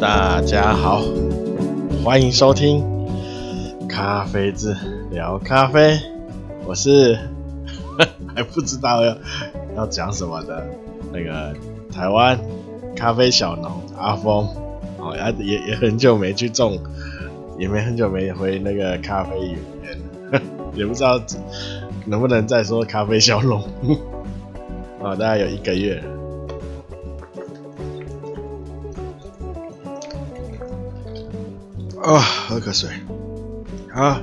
大家好，欢迎收听咖啡志聊咖啡。我是 还不知道要要讲什么的那个台湾咖啡小农阿峰，哦，也也很久没去种，也没很久没回那个咖啡园，也不知道能不能再说咖啡小农，啊，大概有一个月。啊、喝口水。好，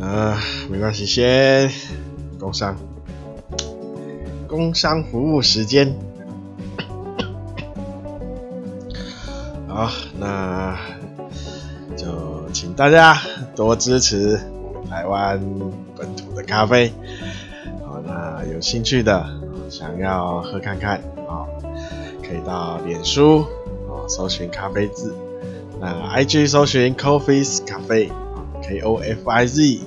啊、没关系，先工商，工商服务时间。好，那就请大家多支持台湾本土的咖啡。好，那有兴趣的，想要喝看看啊，可以到脸书啊搜寻咖啡字。那 IG 搜寻 Coffee's Cafe，K O F I Z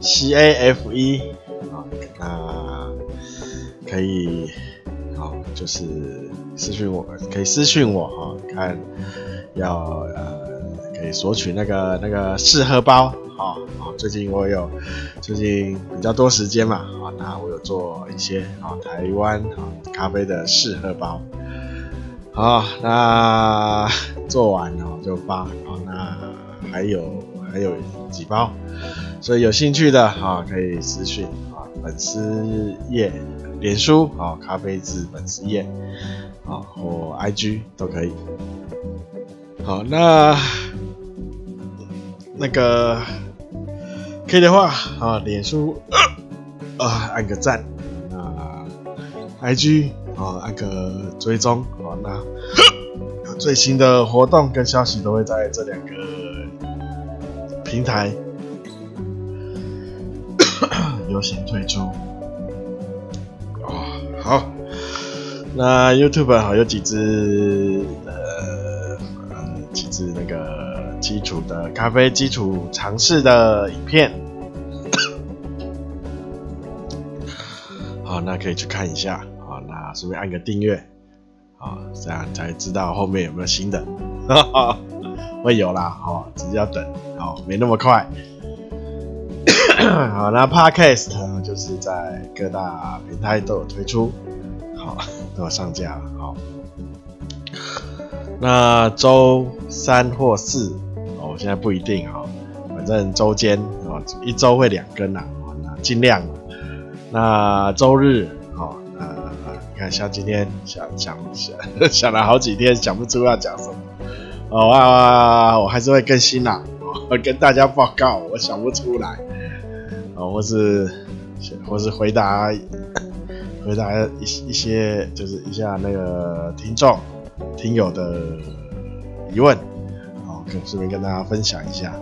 C A F E 啊，那可以好，就是私讯我，可以私讯我哈，看要呃可以索取那个那个试喝包啊啊，最近我有最近比较多时间嘛啊，那我有做一些啊台湾啊咖啡的试喝包。好，那做完哦就发，好，那还有还有几包，所以有兴趣的啊可以私讯啊粉丝页、脸书啊咖啡志粉丝页啊或 IG 都可以。好，那那个可以的话啊脸书啊按个赞，那 IG。哦，按个追踪，好，那最新的活动跟消息都会在这两个平台优先推出。哦，好，那 YouTube 好有几支呃几支那个基础的咖啡基础尝试的影片，好，那可以去看一下。顺便按个订阅，啊，这样才知道后面有没有新的，会有啦，哦，只是要等，好，没那么快。好，那 Podcast 呢，就是在各大平台都有推出，好，都有上架了，好。那周三或四，哦，我现在不一定哈，反正周间，哦，一周会两更啊，那尽量。那周日。你看，像今天想想想 想了好几天，想不出要讲什么。哦啊，我还是会更新啦，哦，跟大家报告，我想不出来。哦，或是或是回答回答一一些，就是一下那个听众听友的疑问，好，跟顺便跟大家分享一下。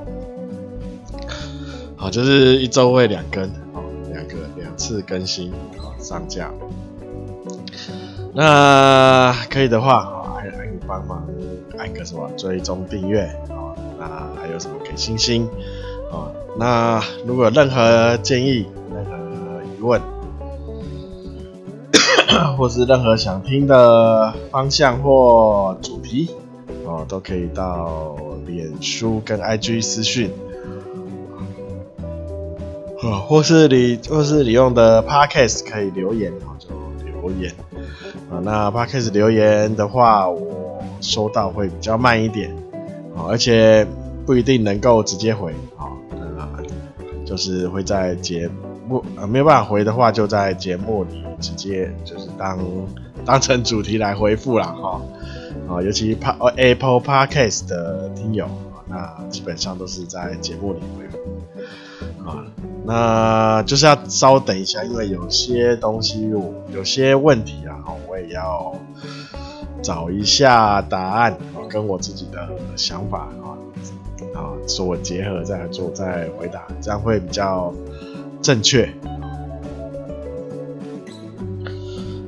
好，就是一周会两更，哦，两个两次更新，好，上架。那可以的话，啊，还可以帮忙按个什么追踪订阅啊，那还有什么给星星啊？那如果有任何建议、任何疑问，或是任何想听的方向或主题哦，都可以到脸书跟 IG 私讯，啊，或是你或是你用的 Podcast 可以留言，留言。啊，那 Podcast 留言的话，我收到会比较慢一点，啊，而且不一定能够直接回，啊，就是会在节目，呃，没有办法回的话，就在节目里直接就是当当成主题来回复了，哈，啊，尤其 Apple Podcast 的听友，那基本上都是在节目里回复，啊。那就是要稍等一下，因为有些东西我有些问题啊，我也要找一下答案，啊跟我自己的想法啊，啊，做结合再做再回答，这样会比较正确。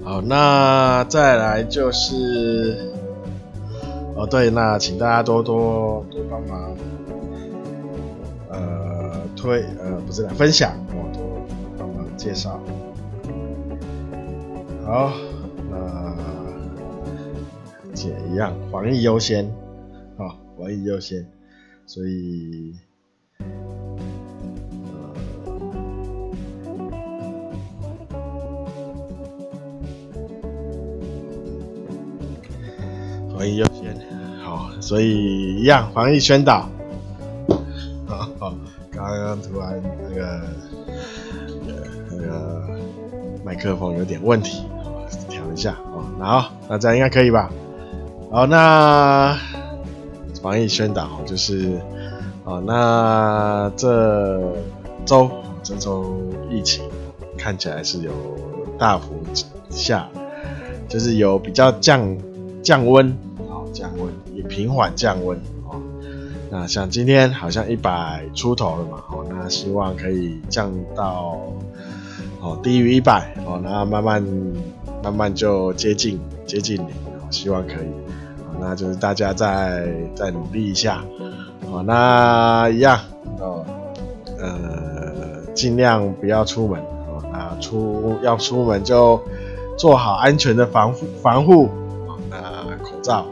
好，那再来就是，哦对，那请大家多多帮忙。呃推呃不是的分享我都帮忙介绍。好，那姐一样防疫优先，啊，防疫优先，所以。防疫优先，所以一样防疫宣导。好，好，刚刚突然那个那个麦克风有点问题，调一下哦。那好，那这样应该可以吧？好，那防疫宣导就是，哦，那这周这周疫情看起来是有大幅下，就是有比较降。降温，好降温，平缓降温哦。那像今天好像一百出头了嘛，哦，那希望可以降到哦低于一百哦，然后慢慢慢慢就接近接近零，希望可以。那就是大家再再努力一下，好，那一样哦，呃，尽量不要出门哦，那出要出门就做好安全的防护防护。那口罩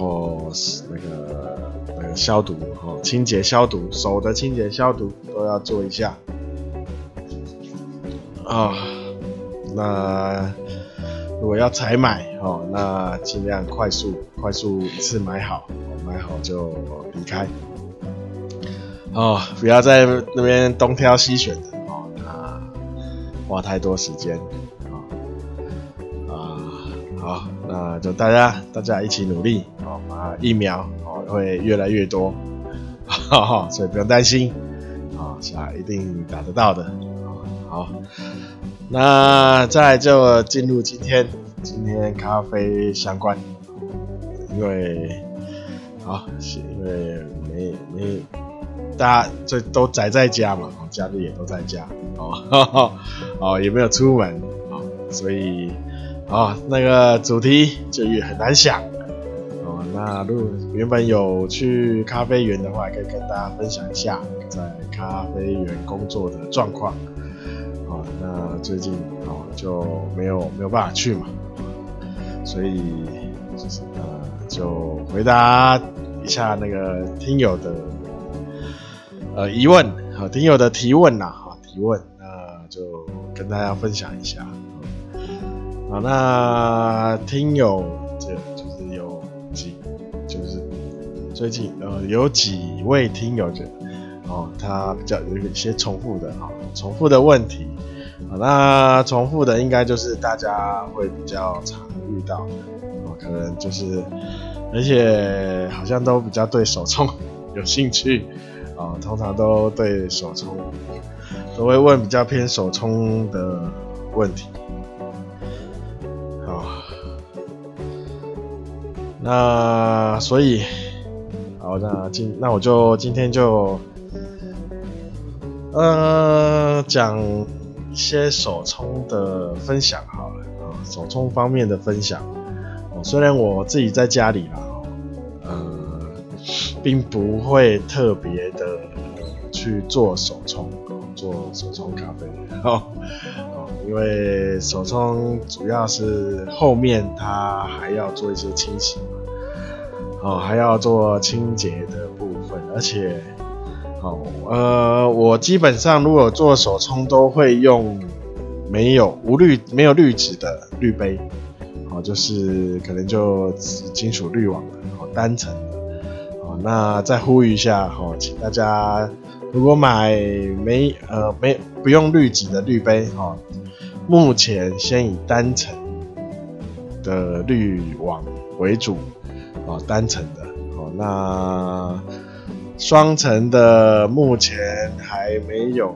后那个那个消毒哦，清洁消毒，手的清洁消毒都要做一下啊。那如果要采买哦，那尽量快速快速一次买好，买好就离开哦，不要在那边东挑西选的哦，那花太多时间。啊好，那就大家大家一起努力啊，疫苗哦会越来越多，哈哈，所以不用担心啊，啊，一定打得到的。好，那再来就进入今天今天咖啡相关，因为好是因为没没大家这都宅在家嘛，家里也都在家哦哈哈，哦 也没有出门啊，所以。哦，那个主题就也很难想。那如果原本有去咖啡园的话，可以跟大家分享一下在咖啡园工作的状况。啊，那最近哦就没有没有办法去嘛，所以就是呃就回答一下那个听友的呃疑问，好，听友的提问呐，好提问，那就跟大家分享一下。好，那听友最近呃有几位听友觉得哦，他比较有一些重复的啊，重复的问题。好，那重复的应该就是大家会比较常遇到的哦，可能就是而且好像都比较对手冲有兴趣啊，通常都对手冲都会问比较偏手冲的问题。那所以，好，那今那我就今天就，呃，讲一些手冲的分享好了啊，手冲方面的分享。哦，虽然我自己在家里啦，呃，并不会特别的去做手冲，做手冲咖啡，哦，因为手冲主要是后面它还要做一些清洗。哦，还要做清洁的部分，而且，哦，呃，我基本上如果做手冲都会用没有无滤、没有滤纸的滤杯，哦，就是可能就金属滤网的，哦，单层的，哦，那再呼吁一下，哦，请大家如果买没呃没不用滤纸的滤杯，哦，目前先以单层的滤网为主。哦，单层的哦，那双层的目前还没有，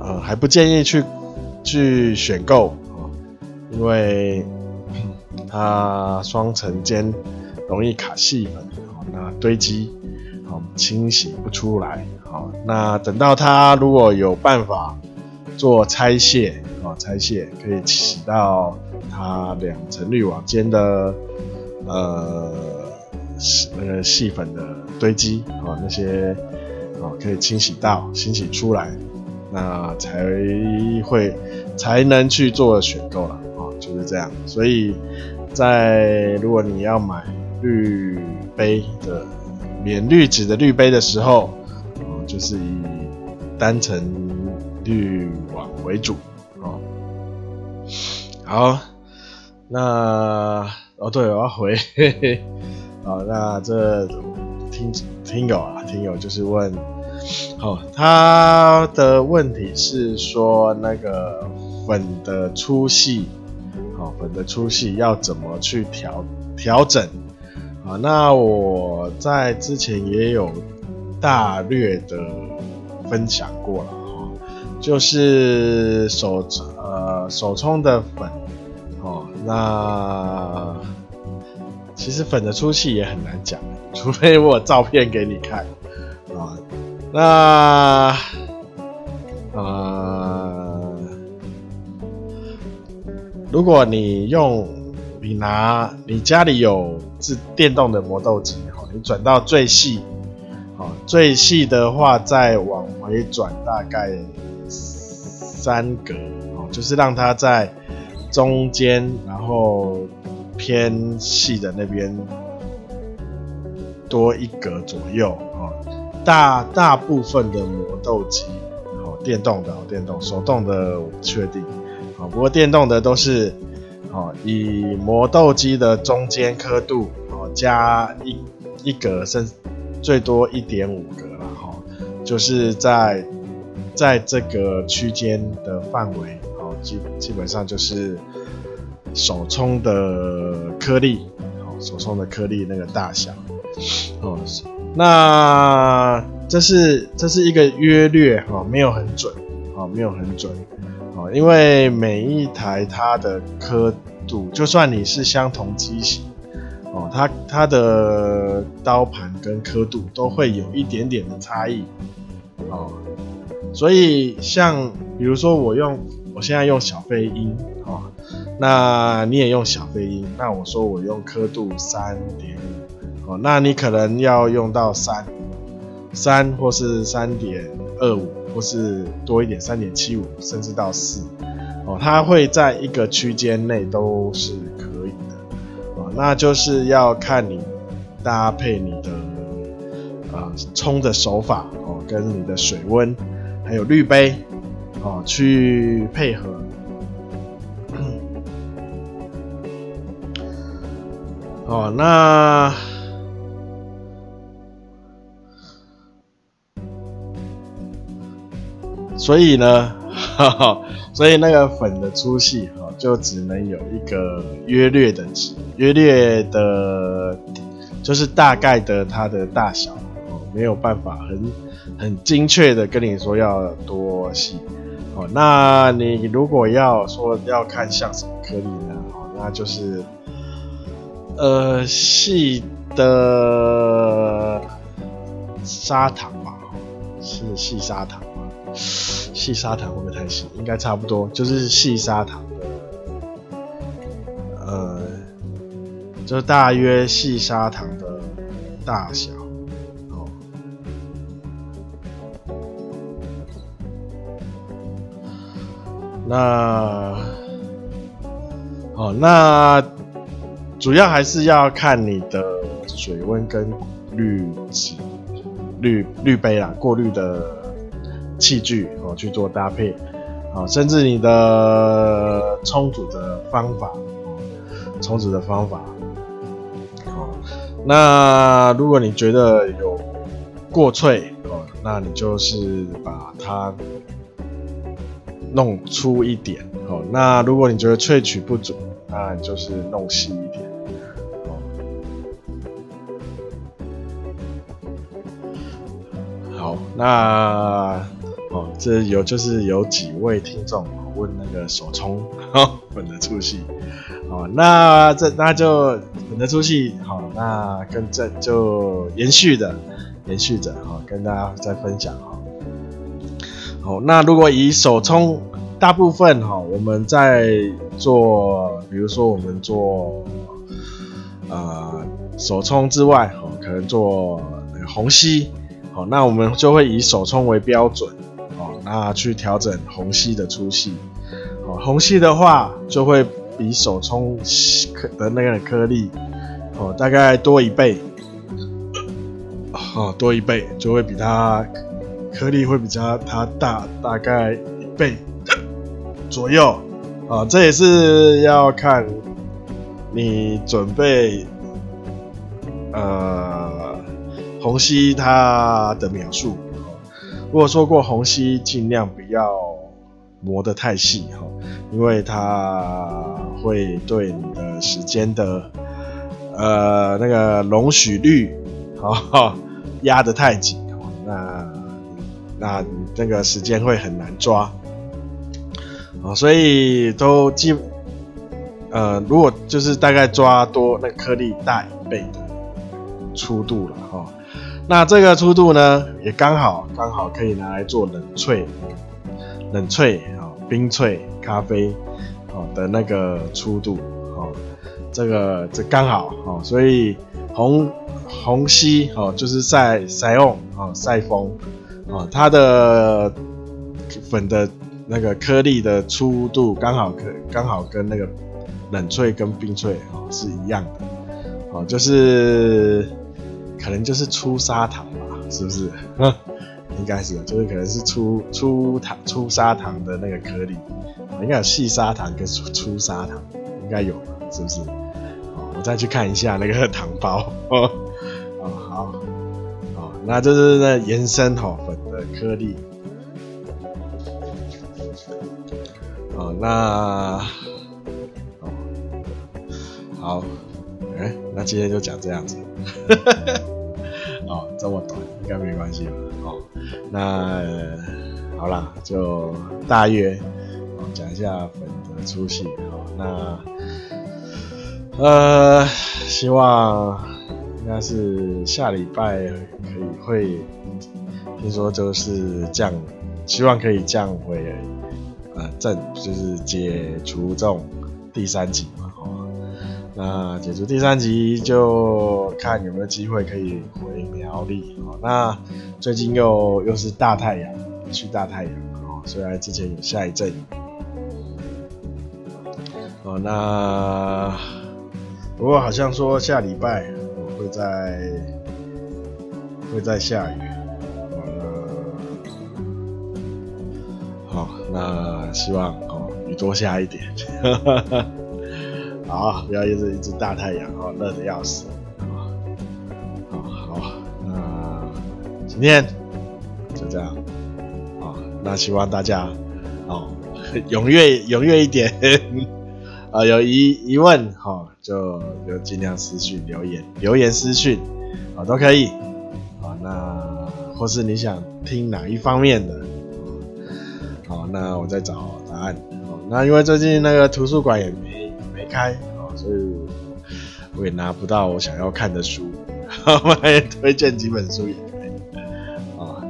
呃，还不建议去去选购哦，因为 它双层间容易卡细粉，哦，那堆积，哦，清洗不出来，哦，那等到它如果有办法做拆卸，哦，拆卸可以起到它两层滤网间的。呃，那个细粉的堆积啊，那些啊可以清洗到、清洗出来，那才会才能去做选购了啊，就是这样。所以在如果你要买滤杯的免滤纸的滤杯的时候，哦，就是以单层滤网为主，啊，好，那哦对，我要回，嘿嘿，好，那这听听友啊，听友就是问，好，他的问题是说那个粉的粗细。哦，粉的粗细要怎么去调调整？啊，那我在之前也有大略的分享过了哈，就是手呃手冲的粉，那其实粉的粗细也很难讲，除非我照片给你看啊，那。呃如果你用，你拿你家里有自电动的磨豆机，哈，你转到最细，好，最细的话再往回转大概三格，哦，就是让它在中间，然后偏细的那边多一格左右，哦，大大部分的磨豆机，哦，电动的，电动，手动的我不确定。不过电动的都是，哦，以磨豆机的中间刻度，哦，加一一格，甚至最多一点五格了，哈，就是在在这个区间的范围，基基本上就是手冲的颗粒，哦，手冲的颗粒那个大小，哦，那这是这是一个约略，哈，没有很准，哦，没有很准。哦因为每一台它的刻度，就算你是相同机型，哦，它它的刀盘跟刻度都会有一点点的差异，哦，所以像比如说我用我现在用小飞鹰，哦，那你也用小飞鹰，那我说我用刻度三点五，哦，那你可能要用到三三或是三点二五。或是多一点，三点七五，甚至到四，哦，它会在一个区间内都是可以的，哦，那就是要看你搭配你的啊冲的手法哦，跟你的水温，还有滤杯哦去配合，哦，那。所以呢，哈哈，所以那个粉的粗细哈，就只能有一个约略的，约略的，就是大概的它的大小哦，没有办法很很精确的跟你说要多细哦。那你如果要说要看像什么颗粒呢？哦，那就是呃细的砂糖吧，是细砂糖吗。细砂糖会不会太细？应该差不多，就是细砂糖的，呃，就大约细砂糖的大小，那，好，那主要还是要看你的水温跟滤纸、滤滤杯啦，过滤的。器具哦去做搭配，啊，甚至你的冲煮的方法，冲煮的方法，好，那如果你觉得有过脆哦，那你就是把它弄粗一点哦。那如果你觉得萃取不足，那你就是弄细一点，哦好，那。哦，这有就是有几位听众问那个手冲 粉的粗细，哦，那这那就粉的粗细，好、那跟这就延续的延续着，哈、哦，跟大家再分享哈。哦，那如果以手冲，大部分哈、哦，我们在做，比如说我们做呃手冲之外，哦，可能做虹吸，好、哦，那我们就会以手冲为标准。哦那去调整虹吸的粗细，哦，虹吸的话就会比手冲颗的那个颗粒哦，大概多一倍，哦，多一倍就会比它颗粒会比较它大，大概一倍左右啊，这也是要看你准备呃虹吸它的秒数。如果说过虹吸，尽量不要磨得太细哈，因为它会对你的时间的呃那个容许率哈压得太紧，那那那个时间会很难抓啊，所以都基呃如果就是大概抓多那颗粒大一倍的粗度了哈。那这个粗度呢，也刚好刚好可以拿来做冷萃、冷萃啊、冰萃咖啡哦的那个粗度哦，这个这刚好哦，所以虹虹吸哦就是晒晒红哦晒风哦，它的粉的那个颗粒的粗度刚好可刚好跟那个冷萃跟冰萃哦是一样的哦，就是。可能就是粗砂糖吧，是不是？应该是，就是可能是粗粗糖粗砂糖的那个颗粒，应该有细砂糖跟粗粗砂糖，应该有吧，是不是？我再去看一下那个糖包。哦，那这是那延伸好粉的颗粒。哦，那，哦，好，哎、那今天就讲这样子。哦，这么短应该没关系吧？哦，那、好啦，就大约讲一下粉的粗细。哦，那呃，希望应该是下礼拜可以会听说就是降，希望可以降回呃正就是解除这种第三级嘛。哦那解除第三级就看有没有机会可以回苗栗哦。那最近又又是大太阳，去大太阳哦。虽然之前有下一阵雨哦，那不过好像说下礼拜会在会在下雨哦。好，那希望哦雨多下一点。好，不要一直一直大太阳哦，热得要死啊！好，好，那今天就这样啊。那希望大家哦 踊跃踊跃一点啊，有疑疑问哈，就就尽量私讯留言，留言私讯啊都可以啊。那或是你想听哪一方面的，好，那我再找答案。那因为最近那个图书馆也没没。开啊，所以我也拿不到我想要看的书，我还推荐几本书也可以啊，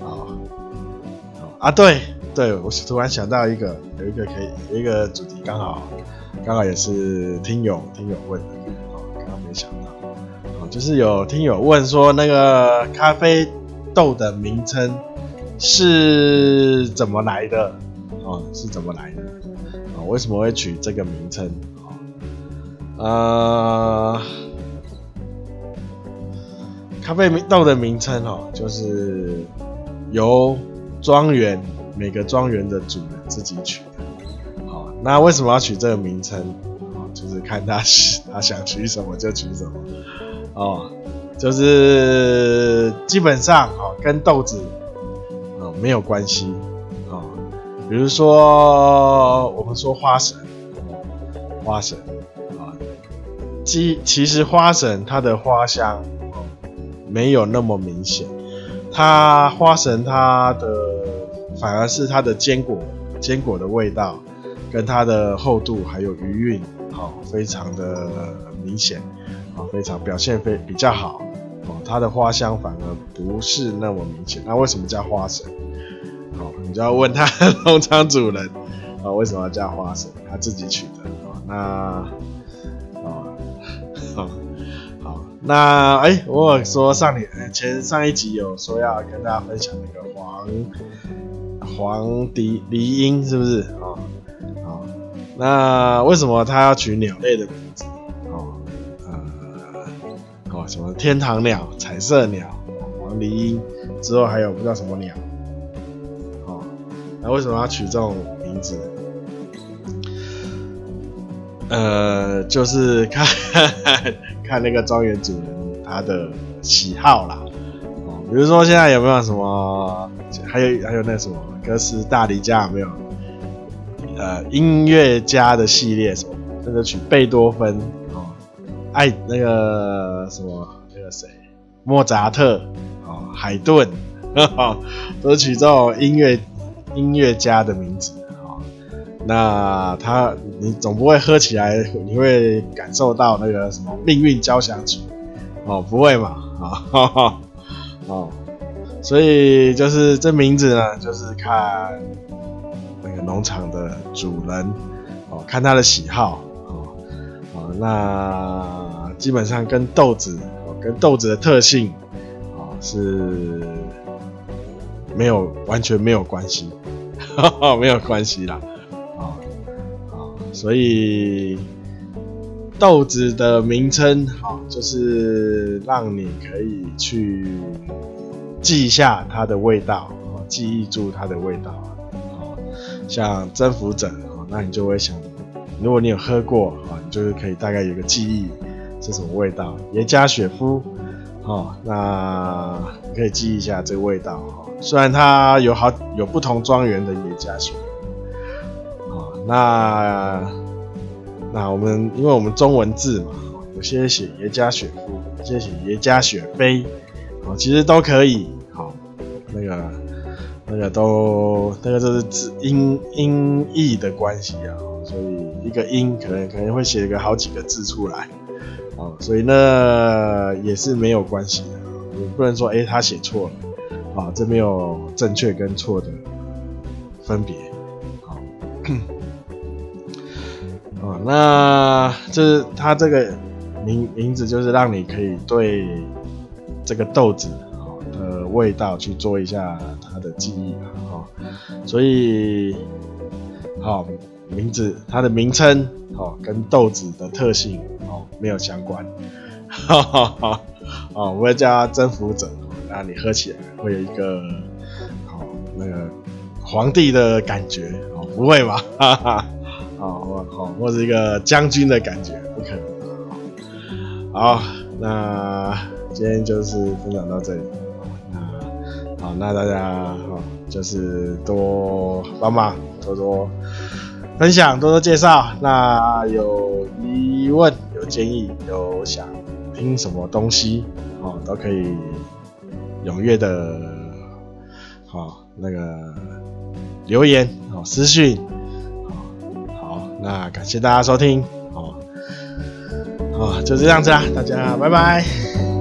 好，啊，对对，我是突然想到一个，有一个可以有一个主题，刚好刚好也是听友听友问的，啊，刚刚没想到，啊，就是有听友问说那个咖啡豆的名称是怎么来的，啊，是怎么来的？哦为什么会取这个名称？呃，咖啡豆的名称哦，就是由庄园每个庄园的主人自己取的。好，那为什么要取这个名称？就是看他他想取什么就取什么。哦，就是基本上哦，跟豆子哦没有关系。比如说，我们说花神，花神啊，其其实花神它的花香没有那么明显，它花神它的反而是它的坚果，坚果的味道跟它的厚度还有余韵，好，非常的明显，啊，非常表现非比较好，哦，它的花香反而不是那么明显，那为什么叫花神？哦你就要问他农场主人啊，为什么要叫花神？他自己取的啊。那啊，好，好，那哎、我有说上你前上一集有说要跟大家分享那个黄黄鹂梨樱是不是啊？啊，那为什么他要取鸟类的名字？哦，呃，哦，什么天堂鸟、彩色鸟、黄鹂莺，之后还有不知道什么鸟。哦，那为什么要取这种名字？呃，就是看 看那个庄园主人他的喜好啦。哦，比如说现在有没有什么，还有还有那什么哥斯大黎加有没有？呃，音乐家的系列什么，那个曲贝多芬哦，爱那个什么那个谁，莫扎特哦，海顿，都取这种音乐音乐家的名字。那他，你总不会喝起来，你会感受到那个什么命运交响曲哦，不会嘛啊，哦，所以就是这名字呢，就是看那个农场的主人哦，看他的喜好哦，哦，那基本上跟豆子哦，跟豆子的特性哦是没有完全没有关系，没有关系啦。所以豆子的名称，好，就是让你可以去记一下它的味道，记忆住它的味道，像征服者，那你就会想，如果你有喝过，啊，你就是可以大概有个记忆是什么味道。耶加雪夫，哦，那你可以记一下这个味道，虽然它有好有不同庄园的耶加雪。那那我们因为我们中文字嘛，有些写耶加雪夫，有些写耶加雪菲，哦，其实都可以，好，那个那个都那个就是字音音译的关系啊，所以一个音可能可能会写个好几个字出来，哦，所以那也是没有关系的，你不能说哎他写错了，啊，这没有正确跟错的分别，好。哦，那这是它这个名名字，就是让你可以对这个豆子哦的味道去做一下它的记忆啊，哦，所以好名字它的名称哦跟豆子的特性哦没有相关，哈哈哈，哦，我会叫它征服者，那你喝起来会有一个哦那个皇帝的感觉哦，不会吧？哈哈。好，好，或是一个将军的感觉，不可能。好，那今天就是分享到这里。那好，那大家好，就是多帮忙，多多分享，多多介绍。那有疑问、有建议、有想听什么东西，哦，都可以踊跃的，好那个留言，哦，私讯。那感谢大家收听，哦，哦，就这样子啦，大家拜拜。